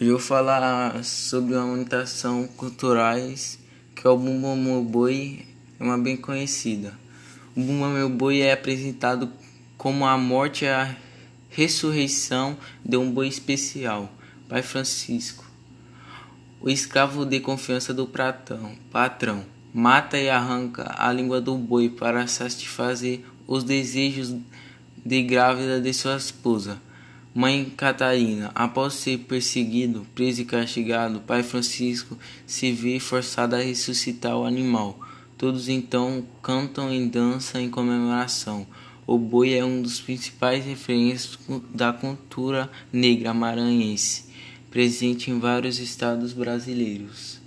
Hoje eu vou falar sobre uma manifestação culturais que é o Bumba Meu Boi, é uma bem conhecida. O Bumba Meu Boi é apresentado como a morte e a ressurreição de um boi especial, Pai Francisco. O escravo de confiança do pratão, patrão mata e arranca a língua do boi para satisfazer os desejos de grávida de sua esposa. Mãe Catarina, após ser perseguido, preso e castigado, Pai Francisco se vê forçado a ressuscitar o animal. Todos então cantam e dançam em comemoração. O boi é um dos principais referências da cultura negra maranhense, presente em vários estados brasileiros.